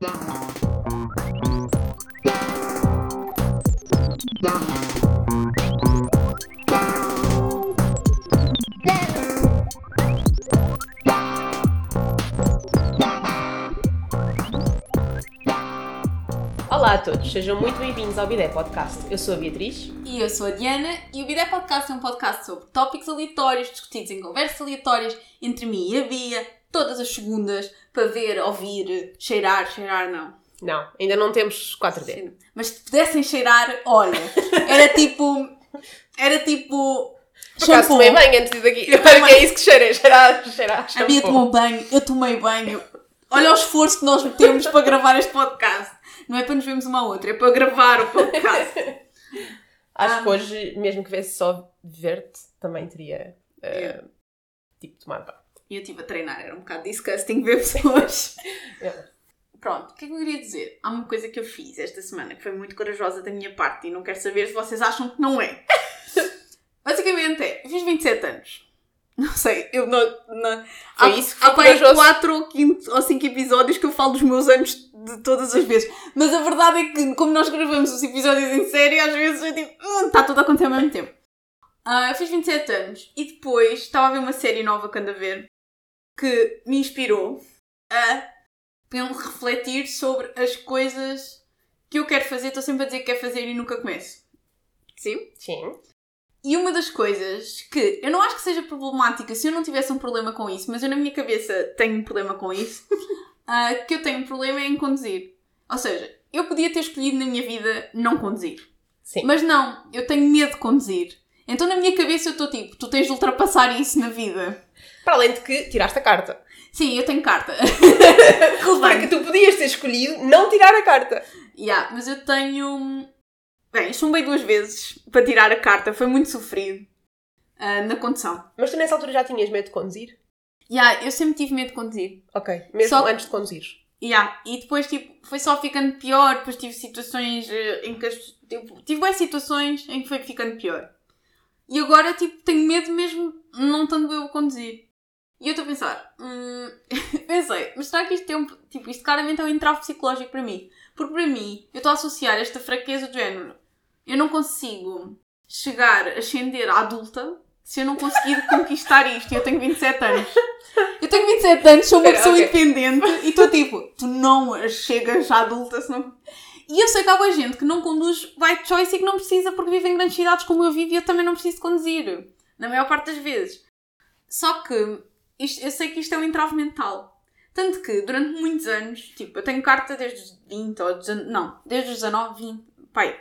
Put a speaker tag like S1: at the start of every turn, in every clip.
S1: Olá a todos, sejam muito bem-vindos ao Bidé Podcast. Eu sou a Beatriz.
S2: E eu sou a Diana e o Bidé Podcast é um podcast sobre tópicos aleatórios discutidos em conversas aleatórias entre mim e a Bia, todas as segundas, para ver, ouvir, cheirar, cheirar não.
S1: Não, ainda não temos 4D.
S2: Mas se pudessem cheirar, olha, era tipo. Era tipo.
S1: Por acaso tomei banho antes de daqui. Eu acho que é isso que cheirei, cheirar, cheirar.
S2: A Bia tomou banho, eu tomei banho. Olha o esforço que nós metemos para gravar este podcast. Não é para nos vermos uma à outra, é para gravar o podcast.
S1: Acho
S2: Ah.
S1: que hoje, mesmo que viesse só verde, também teria,
S2: Yeah.
S1: tipo, tomado banho.
S2: E eu estive a treinar, era um bocado disgusting ver pessoas.
S1: Yeah.
S2: Pronto, o que é que eu queria dizer? Há uma coisa que eu fiz esta semana que foi muito corajosa da minha parte e não quero saber se vocês acham que não é. Basicamente é, eu fiz 27 anos. Não sei, eu não. não há,
S1: isso que
S2: há
S1: foi corajoso?
S2: 4 ou 5 ou 5 episódios que eu falo dos meus anos de todas as vezes. Mas a verdade é que, como nós gravamos os episódios em série, às vezes eu tipo, "Hum, está tudo a acontecer ao mesmo tempo. Ah, eu fiz 27 anos e depois estava a ver uma série nova que ando a ver que me inspirou a pen- refletir sobre as coisas que eu quero fazer. Estou sempre a dizer que quero fazer e nunca começo. Sim?
S1: Sim.
S2: E uma das coisas que eu não acho que seja problemática se eu não tivesse um problema com isso, mas eu na minha cabeça tenho um problema com isso, ah, que eu tenho um problema é em conduzir. Ou seja, eu podia ter escolhido na minha vida não conduzir.
S1: Sim.
S2: Mas não, eu tenho medo de conduzir. Então na minha cabeça eu estou tipo, tu tens de ultrapassar isso na vida.
S1: Para além de que tiraste a carta.
S2: Sim, eu tenho carta.
S1: Porque tu podias ter escolhido não tirar a carta.
S2: Yeah, mas eu tenho. Bem, chumbei duas vezes para tirar a carta, foi muito sofrido ah, na condução.
S1: Mas tu nessa altura já tinhas medo de conduzir?
S2: Yeah, eu sempre tive medo de conduzir.
S1: Ok. Mesmo
S2: Só-
S1: antes de conduzir.
S2: Yeah. E depois tipo, foi só ficando pior, depois tive situações eh, em que as, tipo, tive várias situações em que foi ficando pior. E agora tipo, tenho medo mesmo não estando eu a conduzir. E eu estou a pensar, hum, pensei, mas será que isto é um, tipo, isto claramente é um entrave psicológico para mim? Porque para mim, eu estou a associar esta fraqueza do género. Eu não consigo chegar a ascender à adulta se eu não conseguir conquistar isto. E eu tenho 27 anos. Eu tenho 27 anos, sou uma
S1: Espera,
S2: pessoa
S1: ok.
S2: independente e estou tipo, tu não chegas à adulta se não. E eu sei que há boa gente que não conduz by choice e que não precisa porque vive em grandes cidades como eu vivo e eu também não preciso conduzir. Na maior parte das vezes. Só que isto- eu sei que isto é um entrave mental. Tanto que durante muitos anos, tipo, eu tenho carta desde os 20 ou 19, não, desde os 19, 20, pai.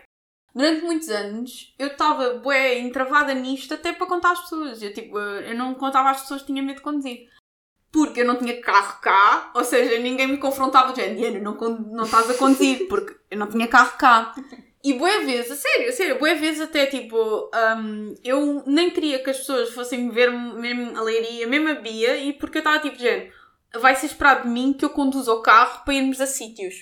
S2: Durante muitos anos eu estava bué entravada nisto até para contar às pessoas. Eu tipo, eu não contava às pessoas que tinha medo de conduzir. Porque eu não tinha carro cá, ou seja, ninguém me confrontava de género, não, con- não estás a conduzir, porque eu não tinha carro cá. E boa vezes, a sério, a sério, boa vezes até tipo, hum, eu nem queria que as pessoas fossem ver mesmo a leiria, mesmo a Bia, e porque eu estava tipo, género, vai ser esperado de mim que eu conduza o carro para irmos a sítios.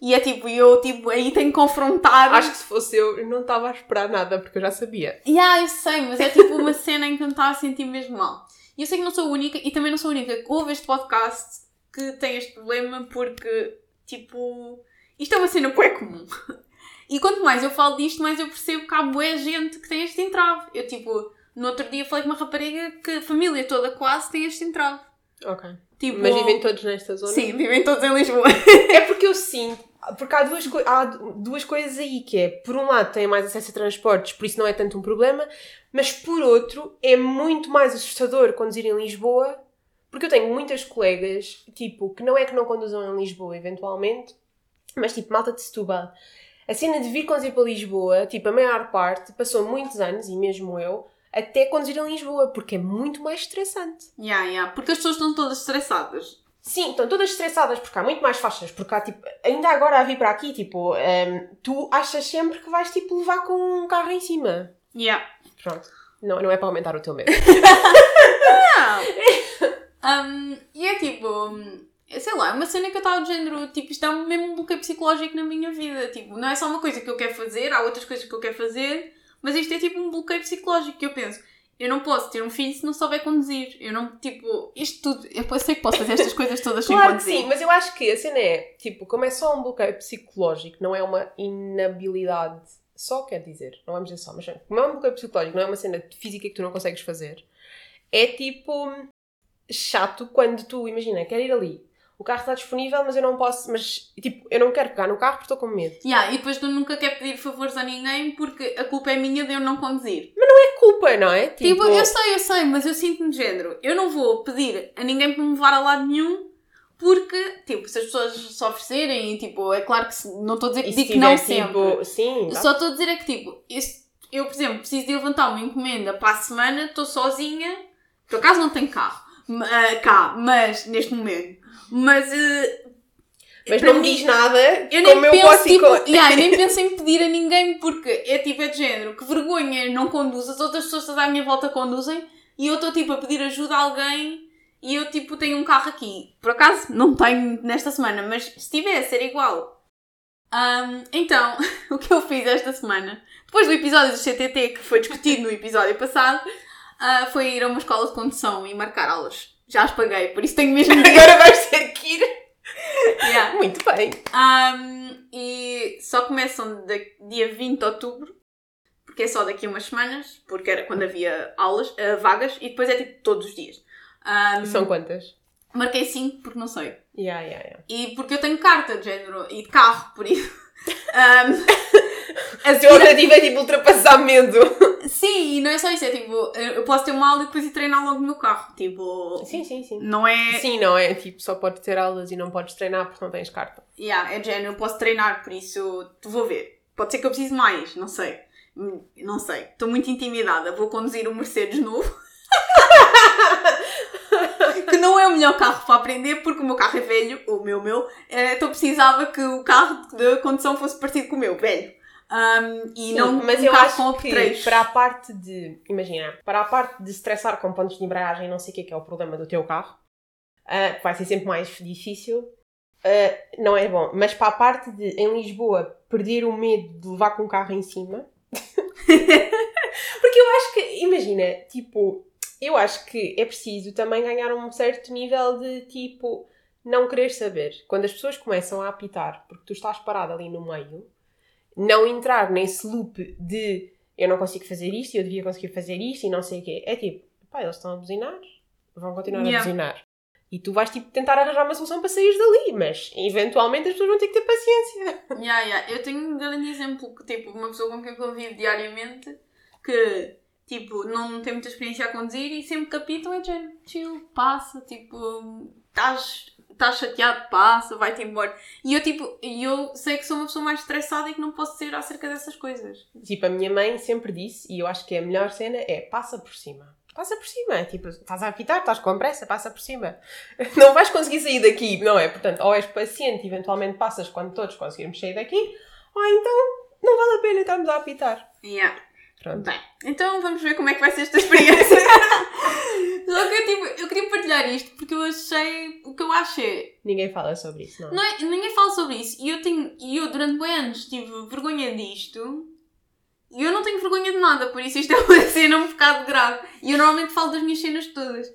S2: E é tipo, eu tipo, aí tenho que confrontar.
S1: Acho que se fosse eu, eu não estava a esperar nada, porque eu já sabia.
S2: Yeah, eu sei, mas é tipo uma cena em que eu me estava a sentir mesmo mal. E eu sei que não sou a única, e também não sou a única que ouve este podcast que tem este problema, porque, tipo, isto é uma cena bué comum. E quanto mais eu falo disto, mais eu percebo que há bué gente que tem este entrave. Eu, tipo, no outro dia falei com uma rapariga que a família toda quase tem este entrave.
S1: Ok.
S2: Tipo,
S1: Mas vivem todos nesta zona?
S2: Sim, vivem todos em Lisboa.
S1: É porque eu sinto. Porque há duas, há duas coisas aí, que é, por um lado, têm mais acesso a transportes, por isso não é tanto um problema, mas por outro, é muito mais assustador conduzir em Lisboa, porque eu tenho muitas colegas, tipo, que não é que não conduzam em Lisboa, eventualmente, mas tipo, malta de Setúbal. A cena de vir conduzir para Lisboa, tipo, a maior parte, passou muitos anos, e mesmo eu, até conduzir em Lisboa, porque é muito mais estressante.
S2: Yeah, yeah, porque as pessoas estão todas estressadas.
S1: Sim, estão todas estressadas porque há muito mais faixas, porque há tipo, ainda agora a vir para aqui, tipo, ehm, tu achas sempre que vais tipo levar com um carro em cima.
S2: Yeah.
S1: Pronto. Não, não é para aumentar o teu medo.
S2: Um, e é tipo, hum, sei lá, é uma cena que eu estava do género, tipo, isto é mesmo um bloqueio psicológico na minha vida. Tipo, não é só uma coisa que eu quero fazer, há outras coisas que eu quero fazer, mas isto é tipo um bloqueio psicológico que eu penso. Eu não posso ter um filho se não souber conduzir. Eu não, tipo, isto tudo. Eu sei que posso fazer estas coisas todas sem
S1: Claro que
S2: conduzir.
S1: sim, mas eu acho que a cena é, tipo, como é só um bloqueio psicológico, não é uma inabilidade, só quer dizer, não vamos dizer só, mas como é um bloqueio psicológico, não é uma cena física que tu não consegues fazer, é tipo chato quando tu, imagina, quer ir ali, o carro está disponível, mas eu não posso, mas tipo, eu não quero pegar no carro porque estou com medo.
S2: Yeah, e depois tu nunca quer pedir favores a ninguém porque a culpa é minha de eu não conduzir.
S1: É culpa, não é?
S2: Tipo, eu sei, eu sei, mas eu sinto-me de género. Eu não vou pedir a ninguém para me levar a lado nenhum porque, tipo, se as pessoas se oferecerem, e, tipo, é claro que se- não estou a dizer que digo que não sempre.
S1: tipo, sim,
S2: Só estou a dizer é que, tipo, esse- eu, por exemplo, preciso de levantar uma encomenda para a semana, estou sozinha, por acaso não tenho carro, ah, cá, mas, neste momento, mas... ah,
S1: mas não me diz nada
S2: eu nem
S1: como eu
S2: penso,
S1: posso ir
S2: tipo,
S1: com...
S2: yeah, eu nem penso em pedir a ninguém porque é tipo, é de género, que vergonha, não conduz, as outras pessoas todas à minha volta conduzem e eu estou tipo a pedir ajuda a alguém e eu tipo tenho um carro aqui. Por acaso não tenho nesta semana, mas se tivesse era igual. Ahm, então, o que eu fiz esta semana, depois do episódio do CTT que foi discutido no episódio passado, ah, foi ir a uma escola de condução e marcar aulas. Já as paguei, por isso tenho mesmo.
S1: Agora vais ter que ir.
S2: Yeah.
S1: Muito bem.
S2: Um, e só começam de, dia 20 de outubro, porque é só daqui a umas semanas, porque era quando havia aulas, uh, vagas, e depois é tipo todos os dias. Um,
S1: São quantas?
S2: Marquei 5 porque não sei.
S1: Yeah, yeah, yeah.
S2: E porque eu tenho carta de género e de carro, por isso. Um,
S1: A tua objetivo é tipo ultrapassar medo.
S2: Sim, e não é só isso, é tipo, eu posso ter uma aula e depois ir treinar logo no meu carro. Tipo,
S1: Sim, sim, sim.
S2: não é.
S1: Sim, não é tipo só podes ter aulas e não podes treinar porque não tens carta.
S2: Yeah, é de género, eu posso treinar, por isso vou ver. Pode ser que eu precise mais, não sei. Não sei. Estou muito intimidada. Vou conduzir um Mercedes novo. que não é o melhor carro para aprender porque o meu carro é velho, o meu, meu. eh, Então precisava que o carro de condução fosse parecido com o meu, velho. Um, e
S1: Sim,
S2: não
S1: mas
S2: um
S1: eu acho
S2: com
S1: que para a parte de, imagina, para a parte de estressar com pontos de embreagem, não sei o que é que é o problema do teu carro, que vai ser sempre mais difícil, ah, não é bom. Mas para a parte de, em Lisboa, perder o medo de levar com o carro em cima, porque eu acho que, imagina, tipo, eu acho que é preciso também ganhar um certo nível de, tipo, não querer saber. Quando as pessoas começam a apitar, porque tu estás parado ali no meio, não entrar nesse loop de eu não consigo fazer isto, eu devia conseguir fazer isto e não sei o quê. É tipo, pá, eles estão a buzinar, vão continuar
S2: Yeah.
S1: a buzinar. E tu vais tipo tentar arranjar uma solução para sair dali, mas eventualmente as pessoas vão ter que ter paciência.
S2: Yeah, yeah. Eu tenho um grande exemplo que, tipo, uma pessoa com quem eu convivo diariamente que, tipo, não tem muita experiência a conduzir e sempre que apitam é género, chill, passa, tipo, estás estás chateado, passa, vai-te embora. E eu, tipo, eu sei que sou uma pessoa mais estressada e que não posso ser acerca dessas coisas.
S1: Tipo, a minha mãe sempre disse, e eu acho que é a melhor cena é passa por cima. Passa por cima. Tipo, estás a apitar, estás com pressa, passa por cima. Não vais conseguir sair daqui, não é? Portanto, ou és paciente, eventualmente passas quando todos conseguirmos sair daqui, ou então não vale a pena estarmos a apitar.
S2: Yeah.
S1: Pronto.
S2: Bem, então vamos ver como é que vai ser esta experiência. Só que eu, tipo, eu queria partilhar isto porque eu achei. O que eu acho é.
S1: Ninguém fala sobre isso, não.
S2: Não é- ninguém fala sobre isso. E eu, tenho, e eu durante bem anos tive vergonha disto. E eu não tenho vergonha de nada, por isso isto é uma cena um bocado grave. E eu normalmente falo das minhas cenas todas.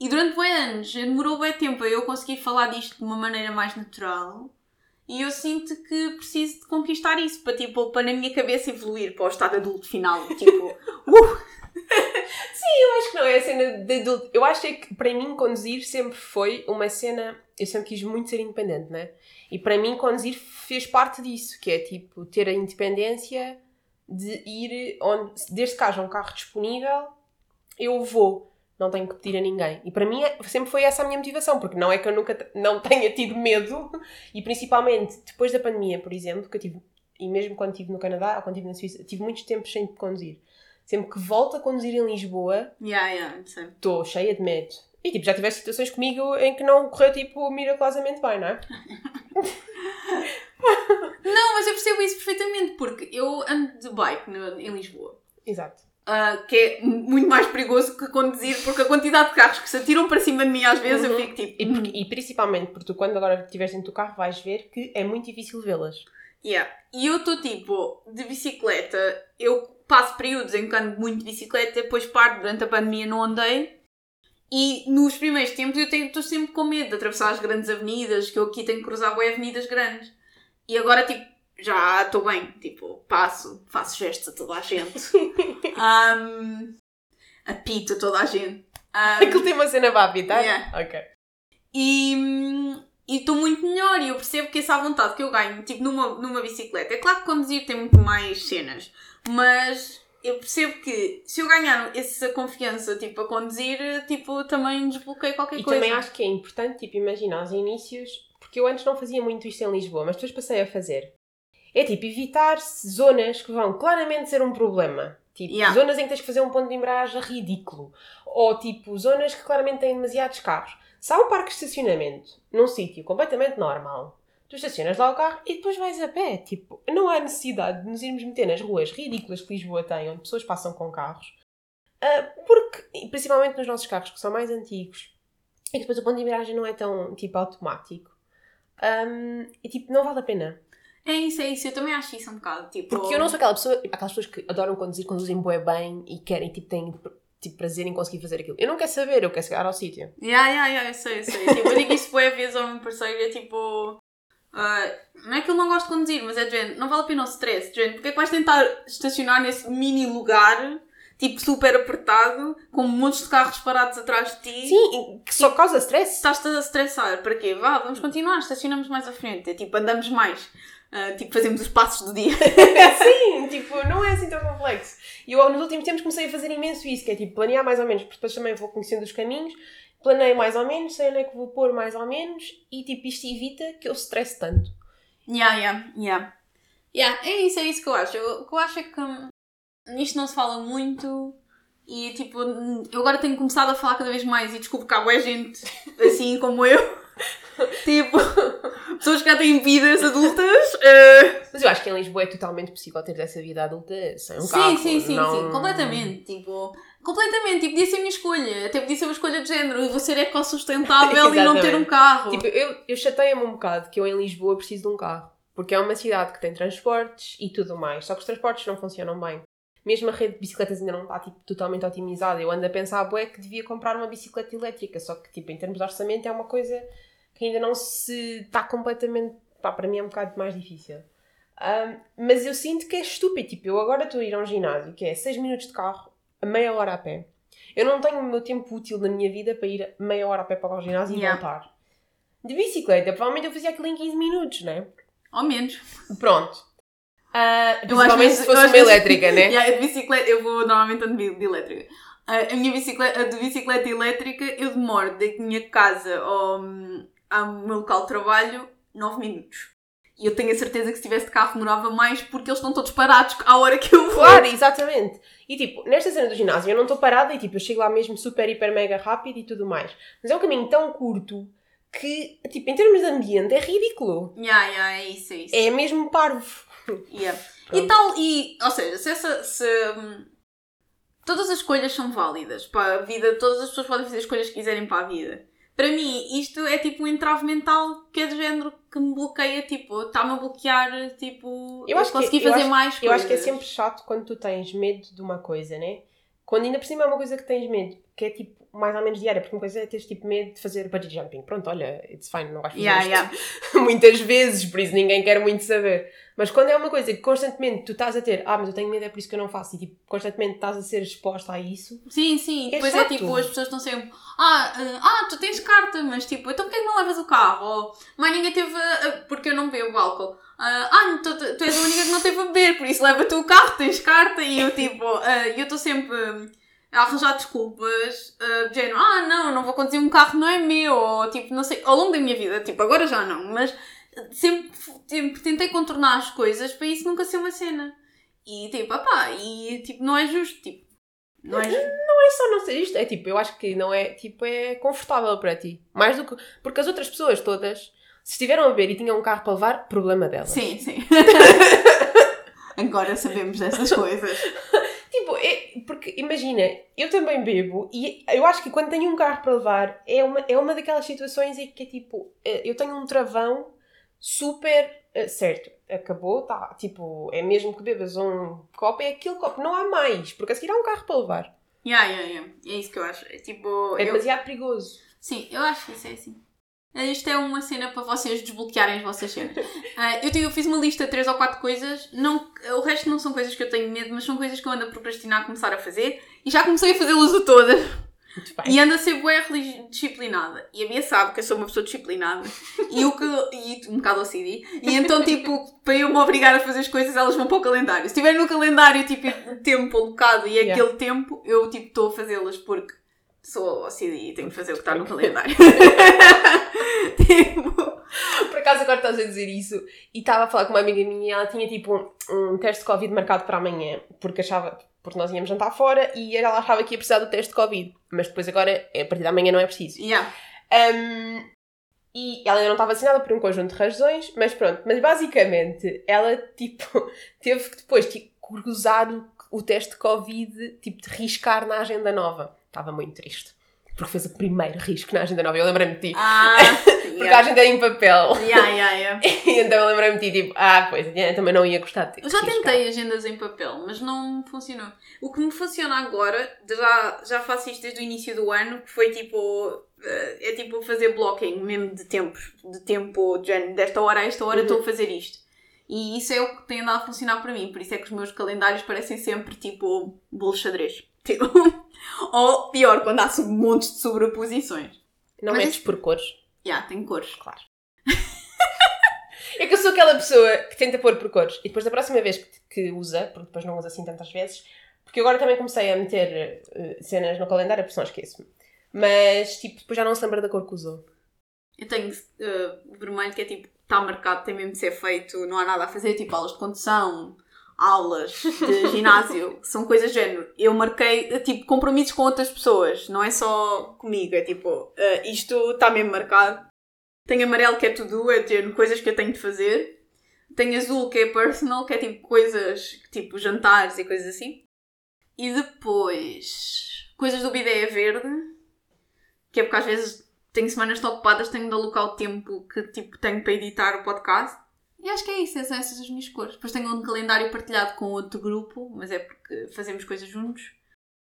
S2: E durante bem anos demorou bem tempo a eu conseguir falar disto de uma maneira mais natural. E eu sinto que preciso de conquistar isso para, tipo, para na minha cabeça evoluir para o estado adulto final. Tipo, uh,
S1: Eu acho que não é a cena de adulto. Eu acho é que para mim conduzir sempre foi uma cena. Eu sempre quis muito ser independente, né? E para mim conduzir fez parte disso, que é tipo ter a independência de ir onde. Desde que haja um carro disponível, eu vou. Não tenho que pedir a ninguém. E para mim é- sempre foi essa a minha motivação, porque não é que eu nunca não tenha tido medo, e principalmente depois da pandemia, por exemplo, que eu tive, e mesmo quando estive no Canadá ou quando estive na Suíça, tive muitos tempos sem conduzir. Sempre que volto a conduzir em Lisboa,
S2: yeah, yeah,
S1: estou cheia de medo. E tipo, já tiveste situações comigo em que não correu tipo miraculosamente bem, não é?
S2: Não, mas eu percebo isso perfeitamente, porque eu ando de bike no- em Lisboa.
S1: Exato.
S2: ah, que é muito mais perigoso que conduzir, porque a quantidade de carros que se atiram para cima de mim às vezes eu
S1: Uhum.
S2: fico tipo.
S1: E, porque- e principalmente porque tu, quando agora estiveres dentro do carro, vais ver que é muito difícil vê-las.
S2: Yeah. E eu estou tipo, de bicicleta, eu passo períodos em que ando muito de bicicleta, depois paro durante a pandemia, não andei. E nos primeiros tempos eu estou sempre com medo de atravessar as grandes avenidas, que eu aqui tenho que cruzar bem avenidas grandes. E agora, tipo, já estou bem. Tipo, passo, faço gestos a toda a gente. um, apito a toda a gente. Um,
S1: Aquilo tem uma cena para apitar?
S2: Yeah.
S1: Ok.
S2: e estou muito melhor e eu percebo que essa vontade que eu ganho, tipo, numa, numa bicicleta. É claro que conduzir tem muito mais cenas, mas eu percebo que se eu ganhar essa confiança, tipo, a conduzir, tipo, também desbloqueio qualquer
S1: E
S2: coisa.
S1: também acho que é importante, tipo, imagina aos inícios, porque eu antes não fazia muito isto em Lisboa, mas depois passei a fazer. É tipo, evitar zonas que vão claramente ser um problema. Tipo,
S2: Yeah.
S1: zonas em que tens que fazer um ponto de embreagem ridículo. Ou tipo, zonas que claramente têm demasiados carros. Se há um parque de estacionamento num sítio completamente normal, tu estacionas lá o carro e depois vais a pé. Tipo, não há necessidade de nos irmos meter nas ruas ridículas que Lisboa tem, onde pessoas passam com carros. Ah, porque, principalmente nos nossos carros que são mais antigos, e que depois o ponto de embreagem não é tão tipo automático. Ahm, e tipo, não vale a pena.
S2: É isso, é isso. Eu também acho isso um bocado, tipo...
S1: Porque eu não sou aquela pessoa, aquelas pessoas que adoram conduzir, conduzem bué bem e querem, tipo, têm tipo, prazer em conseguir fazer aquilo. Eu não quero saber, eu quero chegar ao sítio.
S2: Yeah, yeah, yeah, eu sei, eu sei. Tipo, eu digo isso boa vezes ao meu parceiro, é tipo... ah, não é que eu não gosto de conduzir, mas é de género, não vale a pena o stress, de género, porque é que vais tentar estacionar nesse mini lugar, tipo super apertado, com montes de carros parados atrás de ti?
S1: Sim, que só causa stress.
S2: Estás-te a estressar, para quê? Vá, vamos continuar, estacionamos mais à frente, é tipo, andamos mais, Ah, tipo, fazemos os passos do dia.
S1: Sim, tipo, não é assim tão complexo. E eu nos últimos tempos comecei a fazer imenso isso, que é tipo, planear mais ou menos, porque depois também vou conhecendo os caminhos, planeio mais ou menos, sei onde é que vou pôr mais ou menos, e tipo, isto evita que eu stresse tanto.
S2: Yeah, yeah, yeah. Yeah, é isso, é isso que eu acho. Eu- O que eu acho é que hum, nisto não se fala muito e tipo, eu agora tenho começado a falar cada vez mais e descubro que há boa gente assim como eu. tipo, pessoas que já têm vidas adultas. eh,
S1: Mas eu acho que em Lisboa é totalmente possível ter essa vida adulta sem um
S2: sim,
S1: carro.
S2: sim, sim,
S1: não-
S2: sim, completamente. Tipo, completamente. Tipo, podia ser a minha escolha. Até podia ser uma escolha de género. Eu vou ser ecossustentável e não ter um carro.
S1: Tipo, eu, eu chateia-me um bocado que eu em Lisboa preciso de um carro. Porque é uma cidade que tem transportes e tudo mais. Só que os transportes não funcionam bem. Mesmo a rede de bicicletas ainda não está tipo, totalmente otimizada. Eu ando a pensar, bué, que devia comprar uma bicicleta elétrica. Só que, tipo, em termos de orçamento é uma coisa que ainda não se está completamente... Pá, para mim é um bocado mais difícil. Ahm, mas eu sinto que é estúpido. Tipo, eu agora estou a ir a um ginásio que é 6 minutos de carro, a meia hora a pé. Eu não tenho o meu tempo útil na minha vida para ir meia hora a pé para o ginásio e
S2: Yeah.
S1: voltar. De bicicleta, provavelmente eu fazia aquilo em 15 minutos, né?
S2: Ao menos.
S1: Pronto.
S2: Eu
S1: principalmente se fosse uma
S2: vezes-
S1: elétrica, né?
S2: Yeah, de bicicleta, eu vou normalmente ando de de elétrica. A a minha bicicleta, a de bicicleta elétrica, eu demoro da minha casa ao, ao meu local de trabalho 9 minutos. E eu tenho a certeza que se tivesse de carro demorava mais porque eles estão todos parados à hora que eu vou.
S1: Claro, exatamente. E tipo, nesta cena do ginásio eu não estou parada e tipo, eu chego lá mesmo super, hiper, mega rápido e tudo mais. Mas é um caminho tão curto que, tipo, em termos de ambiente é ridículo.
S2: Yeah, yeah, é isso, é isso.
S1: É mesmo parvo.
S2: Yeah.
S1: Pronto.
S2: E tal, e, ou seja, se essa, se, hum, todas as escolhas são válidas para a vida, todas as pessoas podem fazer as escolhas que quiserem para a vida. Para mim, isto é tipo um entrave mental que é do género que me bloqueia, tipo, está-me a bloquear, tipo,
S1: Eu acho que-
S2: fazer
S1: acho-
S2: mais
S1: Eu acho que é
S2: coisas.
S1: sempre chato quando tu tens medo de uma coisa, né? Quando ainda por cima é uma coisa que tens medo, que é tipo mais ou menos diária, porque uma coisa é teres tipo medo de fazer bungee jumping. Pronto, olha, it's fine, não vais fazer
S2: Yeah, yeah.
S1: muitas vezes, por isso ninguém quer muito saber. Mas quando é uma coisa que constantemente tu estás a ter, ah, mas eu tenho medo, é por isso que eu não faço, e tipo, constantemente estás a ser exposta a isso,
S2: Sim, sim.
S1: É
S2: Depois é
S1: chato.
S2: tipo, as pessoas estão sempre, ah, ah, ah, tu tens carta, mas tipo, então porquê que não levas o carro? Ou, mas ninguém teve, a- porque eu não bebo álcool. Ah, ah, tu, tu és a única que não teve a beber, por isso leva tu o carro, tens carta. E eu tipo, ah, eu estou sempre a arranjar desculpas, ah, de género, ah, não, não vou conduzir um carro, não é meu. Ou tipo, não sei, ao longo da minha vida, tipo, agora já não, mas sempre, sempre tentei contornar as coisas para isso nunca ser uma cena. E tipo, opá, e tipo, não é justo, tipo, não é
S1: não é só não ser isto, é tipo, eu acho que não é, tipo, é confortável para ti. Mais do que, porque as outras pessoas todas, se estiveram a ver e tinham um carro para levar, problema delas.
S2: Sim, sim. Agora sabemos dessas coisas.
S1: Tipo, é, porque imagina, eu também bebo e eu acho que quando tenho um carro para levar é uma, é uma daquelas situações em que é tipo, é, eu tenho um travão super uh, certo. Acabou, tá. Tipo, é mesmo que bebas um copo, é aquele copo, não há mais, porque a seguir há um carro para levar.
S2: Yeah, yeah, yeah. É isso que eu acho. É tipo.
S1: É
S2: eu-
S1: demasiado perigoso.
S2: Sim, eu acho que isso é assim. Isto é uma cena para vocês desbloquearem as vossas cenas. Ah, eu, tenho, eu fiz uma lista de 3 ou 4 coisas. Não, o resto não são coisas que eu tenho medo, mas são coisas que eu ando a procrastinar a começar a fazer. E já comecei a fazê-las a todas. E ando a ser bué disciplinada. E a Bia sabe que eu sou uma pessoa disciplinada. E, o que, e um bocado OCD. E então, tipo, para eu me obrigar a fazer as coisas, elas vão para o calendário. Se estiver no calendário, tipo, tempo alocado e
S1: Yeah.
S2: aquele tempo, eu, tipo, estou a fazê-las porque sou OCD e tenho que fazer o que está no calendário. tipo...
S1: Por acaso agora estás a dizer isso e estava a falar com uma amiga minha e ela tinha tipo um, um teste de Covid marcado para amanhã, porque achava, porque nós íamos jantar fora e ela achava que ia precisar do teste de Covid, mas depois agora, a partir de amanhã não é preciso.
S2: Yeah.
S1: Um, e ela ainda não está vacinada por um conjunto de razões, mas pronto, mas basicamente ela tipo teve que depois tipo, cruzar o, o teste de Covid, tipo de riscar na agenda nova. Estava muito triste. Porque fez o primeiro risco na agenda nova. Eu lembrei-me de ti.
S2: Ah,
S1: Porque a
S2: yeah.
S1: agenda é em papel.
S2: Yeah, yeah, yeah.
S1: E então eu lembrei-me de ti, tipo, ah, pois, a Diana também não ia gostar de ter
S2: Eu já
S1: riscar.
S2: tentei agendas em papel, mas não funcionou. O que me funciona agora, já, já faço isto desde o início do ano, que foi tipo. eh, É tipo fazer blocking mesmo de tempo. De tempo, de desta hora a esta hora
S1: Uhum.
S2: estou a fazer isto. E isso é o que tem andado a funcionar para mim. Por isso é que os meus calendários parecem sempre tipo bolo xadrez. Tipo. Ou pior, quando há sub- montes de sobreposições.
S1: Não
S2: Mas
S1: metes por cores?
S2: Já, tem cores.
S1: Claro. é que eu sou aquela pessoa que tenta pôr por cores e depois da próxima vez que, que usa, porque depois não usa assim tantas vezes, porque agora também comecei a meter eh, cenas no calendário, porque senão esqueço-me. Mas, tipo, depois já não se lembra da cor que usou.
S2: Eu tenho eh, vermelho que é tipo, está marcado, tem mesmo de ser feito, não há nada a fazer, tipo aulas de condução, aulas de ginásio, são coisas de género. Eu marquei, eh, tipo, compromissos com outras pessoas, não é só comigo, é tipo, eh, isto está mesmo marcado. Tenho amarelo que é tudo, é ter coisas que eu tenho de fazer. Tenho azul que é personal, que é tipo coisas, tipo jantares e coisas assim. E depois, coisas do bidé verde, que é porque às vezes tenho semanas tão ocupadas, tenho de alocar o tempo que tipo, tenho para editar o podcast. E acho que é isso, são essas as minhas cores. Depois tenho um calendário partilhado com outro grupo, mas é porque fazemos coisas juntos.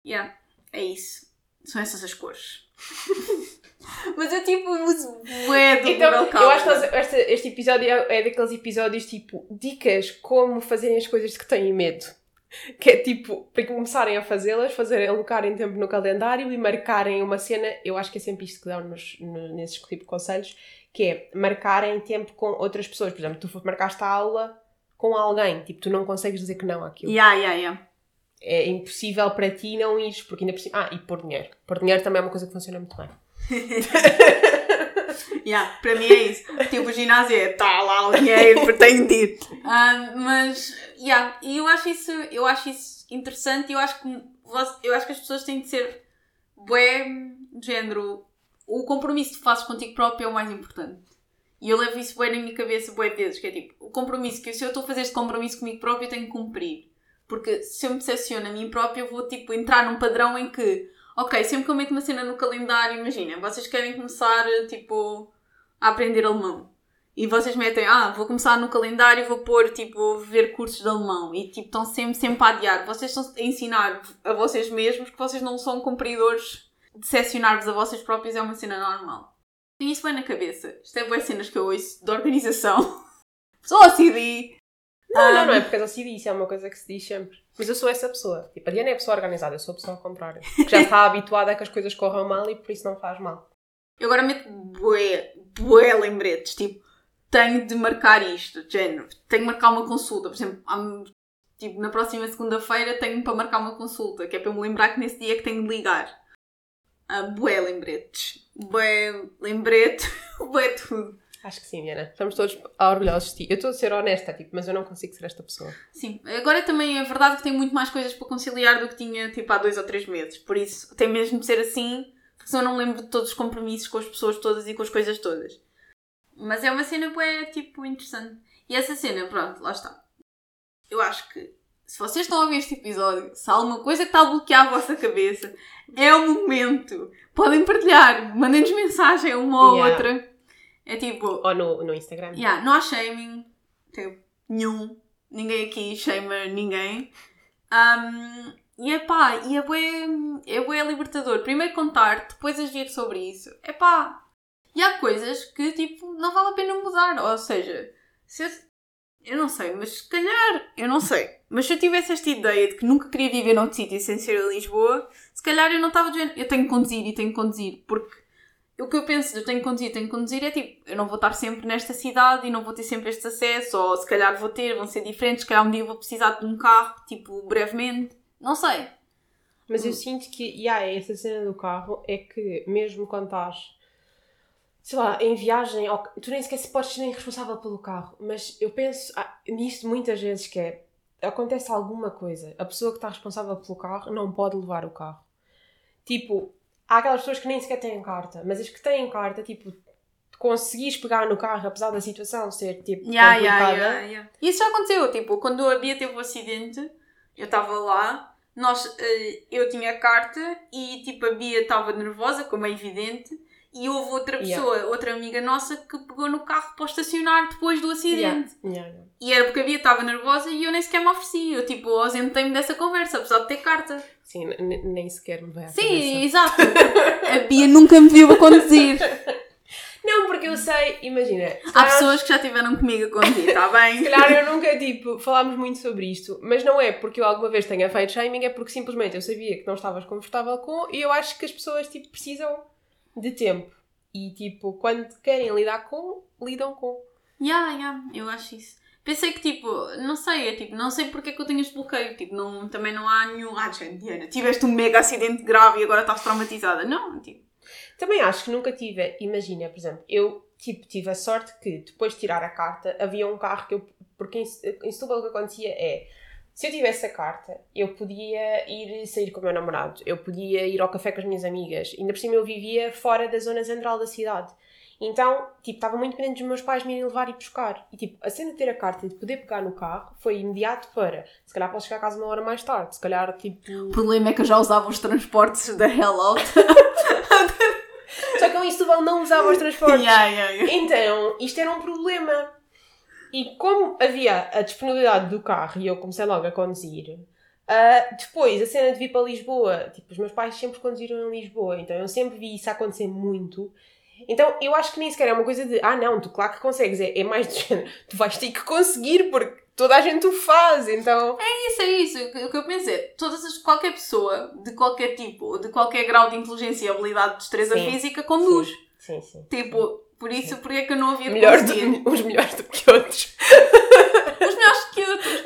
S2: Yeah, é isso. São essas as cores. mas eu tipo uso bué do
S1: Então,
S2: Google
S1: eu acho que este, este episódio é, é daqueles episódios tipo dicas como fazerem as coisas que têm medo. Que é tipo, para começarem a fazê-las, fazerem, alocarem tempo no calendário e marcarem uma cena. Eu acho que é sempre isto que dão nos, no- nesses tipo de conselhos, que é marcarem tempo com outras pessoas. Por exemplo, tu marcaste a aula com alguém, tipo, tu não consegues dizer que não àquilo.
S2: Yeah, yeah, yeah.
S1: É impossível para ti não ires, porque ainda por cima. Ah, e pôr dinheiro. Pôr dinheiro também é uma coisa que funciona muito bem.
S2: Yeah, para mim é isso. Tipo, o ginásio é tá lá o dinheiro, porque tenho de ir. Ah, mas, yeah, e eu acho isso, eu acho isso interessante e eu acho que eu acho que as pessoas têm de ser bué género. O compromisso que tu fazes contigo próprio é o mais importante. E eu levo isso bué na minha cabeça bué vezes, que é tipo, o compromisso que se eu estou a fazer este compromisso comigo próprio eu tenho que cumprir. Porque se eu me decepciono a mim própria eu vou tipo entrar num padrão em que Ok, sempre que eu meto uma cena no calendário, imagina, vocês querem começar, tipo, a aprender alemão. E vocês metem, ah, vou começar no calendário, vou pôr, tipo, ver cursos de alemão. E, tipo, estão sempre, sempre a adiar. Vocês estão a ensinar a vocês mesmos que vocês não são cumpridores. Decepcionar-vos a vocês próprios é uma cena normal. Tenho isso bem na cabeça. Isto é boas cenas que eu ouço de organização. Sou OCD.
S1: Não, não,
S2: Ah,
S1: não é por causa assim disso, é uma coisa que se diz sempre. Mas eu sou essa pessoa. Tipo, a Diana é a pessoa organizada, eu sou a pessoa ao contrário. Que já está habituada a que as coisas corram mal e por isso não faz mal.
S2: Eu agora meto bué, bué lembretes, tipo, tenho de marcar isto, de género, tenho de marcar uma consulta, por exemplo, há- tipo, na próxima segunda-feira tenho para marcar uma consulta, que é para eu me lembrar que nesse dia é que tenho de ligar. Ah, bué lembretes, bué lembrete, bué tudo.
S1: Acho que sim, Diana. Estamos todos orgulhosos de ti. Eu estou a ser honesta, tipo, mas eu não consigo ser esta pessoa.
S2: Sim, agora também é verdade que tenho muito mais coisas para conciliar do que tinha, tipo, há dois ou três meses, por isso tem mesmo de ser assim, porque senão eu não lembro de todos os compromissos com as pessoas todas e com as coisas todas. Mas é uma cena bué, tipo, interessante. E essa cena, pronto, lá está. Eu acho que se vocês estão a ouvir este episódio, se há alguma coisa que está a bloquear a vossa cabeça, é o momento. Podem partilhar, mandem-nos mensagem uma ou
S1: Yeah.
S2: outra. É tipo,
S1: Ou no, no Instagram.
S2: yeah, não há shaming, tipo, nenhum. Ninguém aqui shama ninguém. Um, e é pá, e é bué, é bué libertador. Primeiro contar, depois agir sobre isso. É pá. E há coisas que, tipo, não vale a pena mudar. Ou seja, se eu, eu não sei, mas se calhar, eu não sei. Mas se eu tivesse esta ideia de que nunca queria viver noutro sítio sem ser em Lisboa, se calhar eu não estava de Eu tenho que conduzir e tenho que conduzir, porque o que eu penso de eu tenho que conduzir, tenho que conduzir é tipo, eu não vou estar sempre nesta cidade e não vou ter sempre este acesso, ou se calhar vou ter, vão ser diferentes, se calhar um dia vou precisar de um carro, tipo, brevemente. Não sei.
S1: Mas eu sinto que, yeah, essa cena do carro é que mesmo quando estás, sei lá, em viagem, tu nem sequer se podes ser nem responsável pelo carro, mas eu penso nisto muitas vezes que é, acontece alguma coisa, a pessoa que está responsável pelo carro não pode levar o carro. Tipo, há aquelas pessoas que nem sequer têm carta, mas as que têm carta, tipo, conseguires pegar no carro apesar da situação ser, tipo,
S2: Yeah,
S1: complicada.
S2: yeah, yeah, isso já aconteceu, tipo, quando a Bia teve o acidente, eu estava lá, nós, eh, eu tinha carta e tipo a Bia estava nervosa, como é evidente, e houve outra
S1: Yeah.
S2: pessoa, outra amiga nossa, que pegou no carro para estacionar depois do acidente.
S1: Yeah, yeah, yeah.
S2: E era porque a Bia estava nervosa e eu nem sequer me ofereci. Eu tipo, ausentei-me dessa conversa, apesar de ter carta.
S1: Sim, nem sequer me vai à
S2: Sim, exato. a Bia nunca me viu a conduzir.
S1: Não, porque eu sei, imagina.
S2: Há
S1: calhar-
S2: pessoas que já tiveram comigo a conduzir, está bem?
S1: Se calhar eu nunca, tipo, falámos muito sobre isto, mas não é porque eu alguma vez tenha feito shaming, é porque simplesmente eu sabia que não estavas confortável com e eu acho que as pessoas, tipo, precisam de tempo. E, tipo, quando querem lidar com, lidam com.
S2: Ya, ya, eu acho isso. Pensei que tipo, não sei, é tipo, não sei porque é que eu tenho este bloqueio. Tipo, não, também não há nenhum. Ah, gente, Diana, tiveste um mega acidente grave e agora estás traumatizada. Não, tipo.
S1: Também acho que nunca tive, imagina, por exemplo, eu, tipo, tive a sorte que depois de tirar a carta havia um carro que eu, porque em, em Setúbal o que acontecia é, se eu tivesse a carta, eu podia ir sair com o meu namorado, eu podia ir ao café com as minhas amigas, ainda por cima eu vivia fora da zona central da cidade. Então, tipo, estava muito dependente dos meus pais me irem levar e buscar. E, tipo, a cena de ter a carta e de poder pegar no carro foi imediato para, se calhar posso chegar a casa uma hora mais tarde, se calhar, tipo...
S2: O problema é que eu já usava os transportes da Hell Out.
S1: Só que eu em Setúbal não usava os transportes.
S2: Ya, ya, ya.
S1: Então, isto era um problema. E como havia a disponibilidade do carro e eu comecei logo a conduzir, ah, depois a cena de vir para Lisboa, tipo, os meus pais sempre conduziram em Lisboa, então eu sempre vi isso acontecer muito. Então eu acho que nem sequer é uma coisa de, ah não, tu claro que consegues, é, é mais do género, tu vais ter que conseguir porque toda a gente o faz, então.
S2: Isso é isso. O que- eu penso é, todas as, qualquer pessoa de qualquer tipo, de qualquer grau de inteligência e habilidade de destreza
S1: Sim.
S2: física, conduz.
S1: Sim, sim.
S2: Tipo, por isso, porque é que eu não havia
S1: Melhor do- uns melhores do que outros.
S2: Os melhores que outros.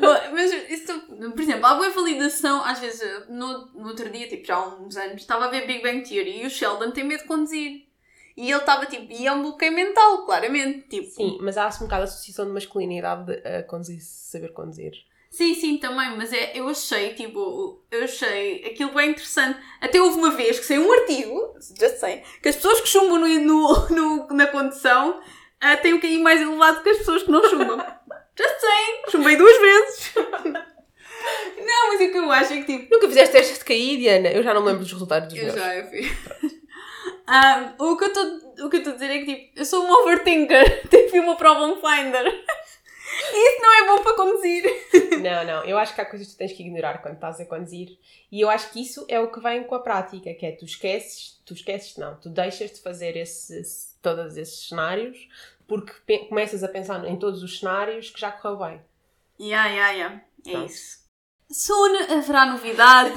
S2: Bom, Mas isso, por exemplo, há boa validação, às vezes, no, no outro dia, tipo, já há uns anos, estava a ver Big Bang Theory e o Sheldon tem medo de conduzir. E ele estava tipo, e é um bloqueio mental, claramente. Tipo,
S1: Sim, mas há-se um bocado a associação de masculinidade de, a conduzir, saber conduzir.
S2: Sim, sim, também, mas é, eu achei, tipo, eu achei aquilo bem interessante. Até houve uma vez que saiu um artigo, já sei, que as pessoas que chumbam no, no, no- na condução ah, têm um bocadinho mais elevado que as pessoas que não chumbam. já sei, chumbei duas vezes. não, mas o que eu acho é que, tipo,
S1: Nunca fizeste testes de cair, Diana? Eu já não me lembro dos resultados dos
S2: eu
S1: meus.
S2: já, eu fiz. Ah, o que eu estou a dizer é que, tipo, eu sou um overthinker, tipo uma problem finder. E isso não é bom para conduzir.
S1: Não, não. Eu acho que há coisas que tu tens que ignorar quando estás a conduzir. E eu acho que isso é o que vem com a prática, que é tu esqueces, tu esqueces, não, tu deixas de fazer esses, todos esses cenários porque começas a pensar em todos os cenários que já correu bem.
S2: Ya, ya, ya. É
S1: Pronto.
S2: isso. Soon haverá novidade.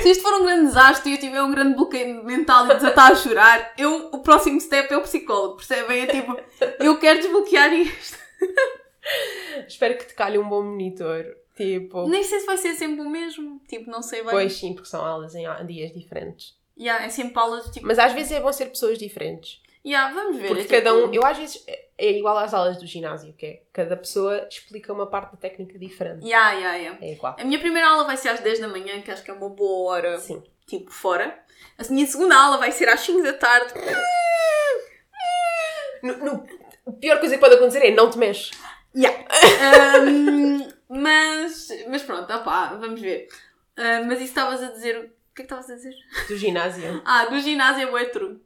S2: Se isto for um grande desastre e eu tiver um grande bloqueio mental e desatar a chorar, eu, o próximo step é o psicólogo, percebem? É tipo, eu quero desbloquear isto.
S1: Espero que te calhe um bom monitor. Tipo,
S2: Nem sei se vai ser sempre o mesmo. Tipo, não sei bem.
S1: pois sim, porque são aulas em dias diferentes.
S2: Ya, é sempre aulas tipo.
S1: Mas às vezes é bom ser pessoas diferentes.
S2: Ya, vamos ver.
S1: Porque
S2: é
S1: cada
S2: tipo-
S1: um, eu às vezes é é igual às aulas do ginásio, que é cada pessoa explica uma parte da técnica diferente.
S2: Ya, ya, ya.
S1: É igual.
S2: A minha primeira aula vai ser às 10 da manhã, que acho que é uma boa hora,
S1: Sim.
S2: tipo, fora. A minha segunda aula vai ser às 5 da tarde.
S1: No, no- a pior coisa que pode acontecer é não te mexes.
S2: Yeah. Ahm, mas, mas pronto, opá, vamos ver. Ah, mas isso estavas a dizer. O que é que estavas a dizer?
S1: Do ginásio.
S2: Ah, do ginásio é true.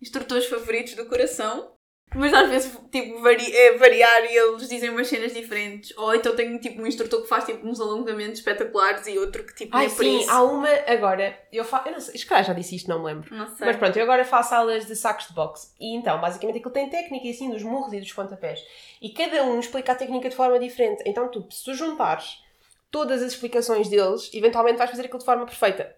S2: Instrutores favoritos do coração. Mas às vezes, tipo, vari é variar e eles dizem umas cenas diferentes. Ou então tenho, tipo, um instrutor que faz, tipo, uns alongamentos espetaculares e outro que, tipo,
S1: Ai,
S2: por
S1: sim, há uma agora. Eu, fa... eu não sei, se calhar já disse isto, não me lembro.
S2: Não sei.
S1: Mas pronto, eu agora faço aulas de sacos de boxe. E então, basicamente, aquilo tem técnica assim dos murros e dos pontapés. E cada um explica a técnica de forma diferente. Então, tu, se tu juntares todas as explicações deles, eventualmente vais fazer aquilo de forma perfeita.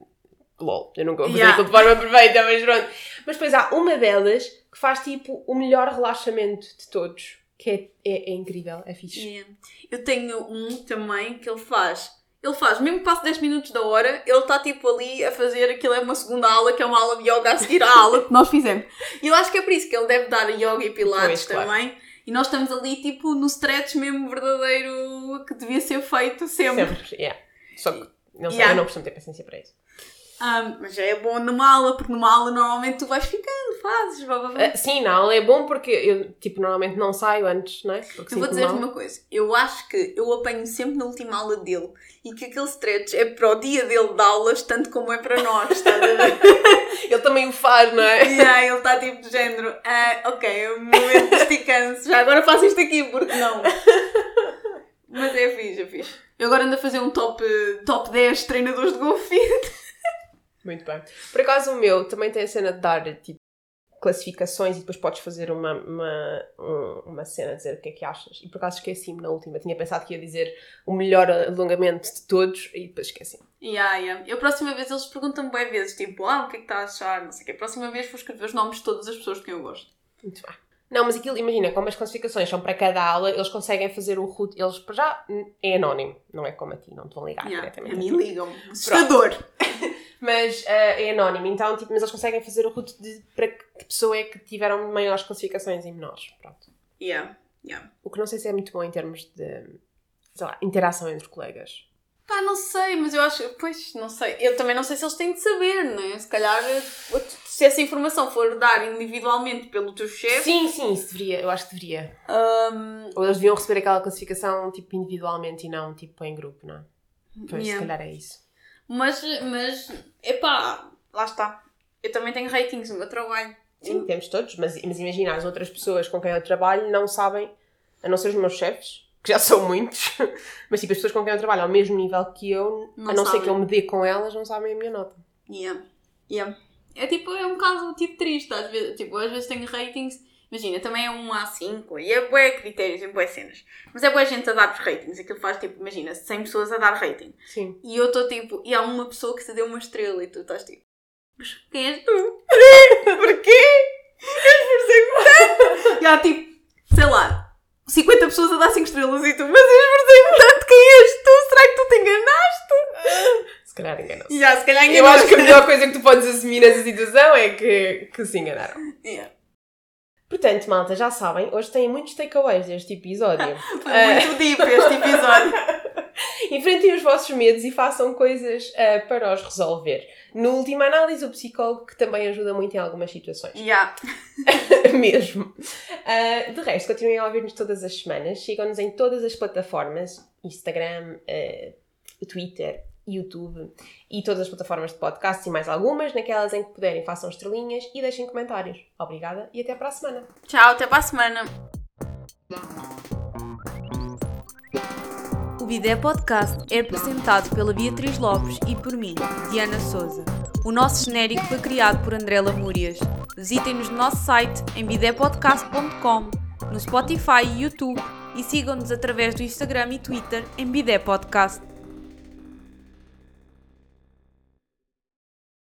S1: LOL, eu nunca vou fazer
S2: Yeah.
S1: aquilo de forma perfeita, mas pronto. Mas depois há uma delas que faz tipo o melhor relaxamento de todos. Que é, é, é incrível, é fixe.
S2: Yeah. Eu tenho um também que ele faz. Ele faz, mesmo que passe 10 minutos da hora, ele está tipo ali a fazer aquilo, é uma segunda aula, que é uma aula de yoga a seguir à aula que nós fizemos. E eu acho que é por isso que ele deve dar yoga e pilates
S1: Pois, claro.
S2: também. E nós estamos ali tipo no stretch mesmo verdadeiro que devia ser feito sempre.
S1: Sempre, yeah. Só que não sei,
S2: Yeah.
S1: eu não costumo ter paciência para isso.
S2: Ah, mas já é bom numa aula, porque numa aula normalmente tu vais ficando, fazes, blá, blá, blá.
S1: Ah, sim, na aula é bom porque eu, tipo, normalmente não saio antes, não é? Porque
S2: Eu vou dizer-te uma coisa, eu acho que eu apanho sempre na última aula dele e que aquele stretch é para o dia dele de aulas, tanto como é para nós, estás a ver?
S1: Ele também o faz, não é?
S2: Aí ele está tipo de género, ah, ok, é o momento de esticando já agora faço isto aqui, porque não? Mas é fixe, é fixe. Eu agora ando a fazer um top, top 10 treinadores de golfe.
S1: Muito bem. Por acaso o meu também tem a cena de dar, tipo, classificações e depois podes fazer uma, uma, um- uma cena a dizer o que é que achas. E por acaso esqueci-me na última. Tinha pensado que ia dizer o melhor alongamento de todos e depois esqueci-me.
S2: Yeah, yeah. Eu a próxima vez eles perguntam-me bem vezes, tipo, ah, o que é que está a achar? Não sei o quê. A próxima vez vou escrever os nomes de todas as pessoas de quem eu gosto.
S1: Muito bem. Não, mas aquilo, imagina, como as classificações são para cada aula, eles conseguem fazer o root. Eles, para já, é anónimo. Não é como a ti, não te vão ligar
S2: Yeah. A
S1: diretamente.
S2: mim ligam-me. Assustador.
S1: Mas ah, é anónimo, então, tipo, mas eles conseguem fazer o root de, para que pessoa é que tiveram maiores classificações e menores. Pronto.
S2: Yeah, yeah.
S1: O que não sei se é muito bom em termos de, sei lá, interação entre colegas.
S2: Pá, não sei, mas eu acho. Pois, não sei. Eu também não sei se eles têm de saber, não é? Se calhar, se essa informação for dar individualmente pelo teu chefe.
S1: Sim, sim, isso deveria, eu acho que deveria.
S2: hum,
S1: Ou eles deviam receber aquela classificação, tipo, individualmente e não, tipo, em grupo, não é? Pois,
S2: yeah.
S1: se calhar é isso.
S2: Mas, mas, epá, lá está. Eu também tenho ratings no meu trabalho.
S1: Sim, temos todos, mas, mas imagina, as outras pessoas com quem eu trabalho não sabem, a não ser os meus chefes, que já são muitos, mas tipo, as pessoas com quem eu trabalho ao mesmo nível que eu,
S2: Não
S1: a não ser
S2: sabem.
S1: que eu me dê com elas, não sabem a minha nota.
S2: Yeah. Yeah. É tipo, é um caso tipo triste, às vezes, tipo, às vezes tenho ratings, imagina, também é um A5 e é bué critérios e bué cenas. Mas é bué gente a dar os ratings, aquilo faz tipo, imagina, 100 pessoas a dar rating.
S1: Sim.
S2: E eu estou tipo, e há uma pessoa que te deu uma estrela e tu estás tipo, mas quem és tu? Porquê? Eu esforcei-me tanto. E há tipo, sei lá, 50 pessoas a dar 5 estrelas e tu, mas eu esforcei-me tanto, quem és tu? Será que tu te enganaste?
S1: Se calhar enganou-se.
S2: Já, se calhar
S1: Eu acho que a melhor coisa que tu podes assumir nessa situação é que, que se enganaram.
S2: Yeah.
S1: Portanto, malta, já sabem, hoje têm muitos takeaways deste episódio.
S2: Foi muito deep este episódio.
S1: Enfrentem os vossos medos e façam coisas ah, para os resolver. No última análise, o psicólogo que também ajuda muito em algumas situações.
S2: yeah.
S1: Mesmo. Ah, de resto, continuem a ouvir-nos todas as semanas. Sigam-nos em todas as plataformas: Instagram, Twitter, YouTube e todas as plataformas de podcast e mais algumas. Naquelas em que puderem, façam estrelinhas e deixem comentários. Obrigada e até para a semana.
S2: Tchau, até para a semana.
S3: O Bidé Podcast é apresentado pela Beatriz Lopes e por mim, Diana Souza. O nosso genérico foi criado por André Lamúrias. Visitem-nos no nosso site em bidépodcast.com, no Spotify e YouTube e sigam-nos através do Instagram e Twitter em Bidé Podcast.